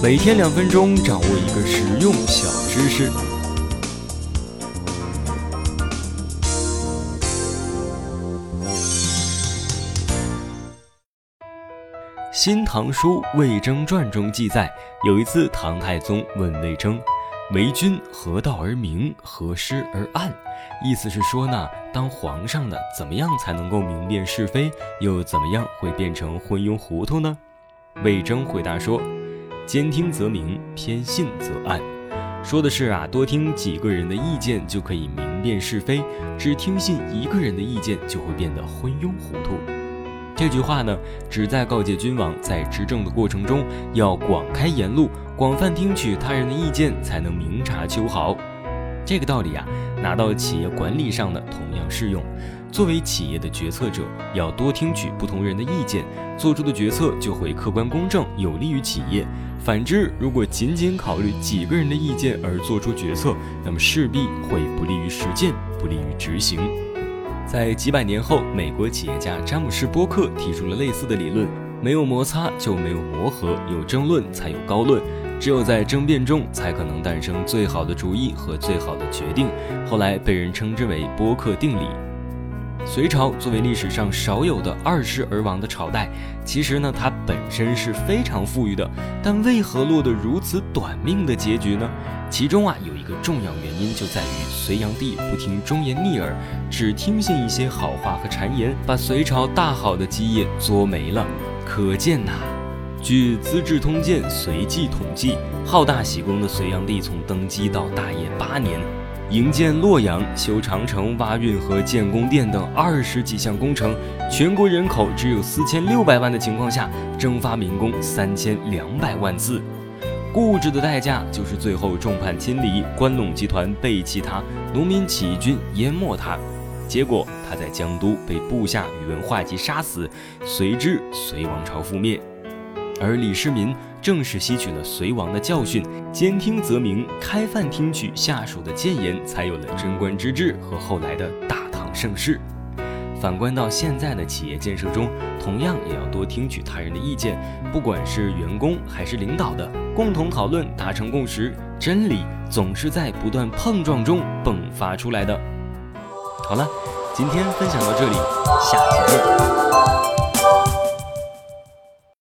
每天两分钟，掌握一个实用小知识。《新唐书·魏征传》中记载，有一次唐太宗问魏征：“为君何道而明，何师而暗？”意思是说呢，当皇上的怎么样才能够明辨是非，又怎么样会变成昏庸糊涂呢？魏征回答说：“兼听则明，偏信则暗。”说的是啊，多听几个人的意见就可以明辨是非，只听信一个人的意见就会变得昏庸糊涂。这句话呢，旨在告诫君王在执政的过程中要广开言路，广泛听取他人的意见，才能明察秋毫。这个道理啊，拿到企业管理上呢，同样适用。作为企业的决策者，要多听取不同人的意见，做出的决策就会客观公正，有利于企业。反之，如果仅仅考虑几个人的意见而做出决策，那么势必会不利于实践，不利于执行。在几百年后，美国企业家詹姆士·波克提出了类似的理论：没有摩擦就没有磨合，有争论才有高论。只有在争辩中，才可能诞生最好的主意和最好的决定。后来被人称之为波克定理。隋朝作为历史上少有的二世而亡的朝代，其实呢，它本身是非常富裕的，但为何落得如此短命的结局呢？其中啊，有一个重要原因就在于隋炀帝不听忠言逆耳，只听信一些好话和谗言，把隋朝大好的基业作没了。可见呐。据《资治通鉴·隋纪》统计，好大喜功的隋炀帝从登基到大业八年，营建洛阳、修长城、挖运河、建宫殿等二十几项工程，全国人口只有四千六百万的情况下，征发民工三千两百万次。固执的代价就是最后众叛亲离，关陇集团背弃他，农民起义军淹没他，结果他在江都被部下宇文化及杀死，随之隋王朝覆灭。而李世民正是吸取了隋王的教训，兼听则明，开饭听取下属的谏言，才有了贞观之治和后来的大唐盛世。反观到现在的企业建设中，同样也要多听取他人的意见，不管是员工还是领导的，共同讨论，达成共识。真理总是在不断碰撞中迸发出来的。好了，今天分享到这里，下期见。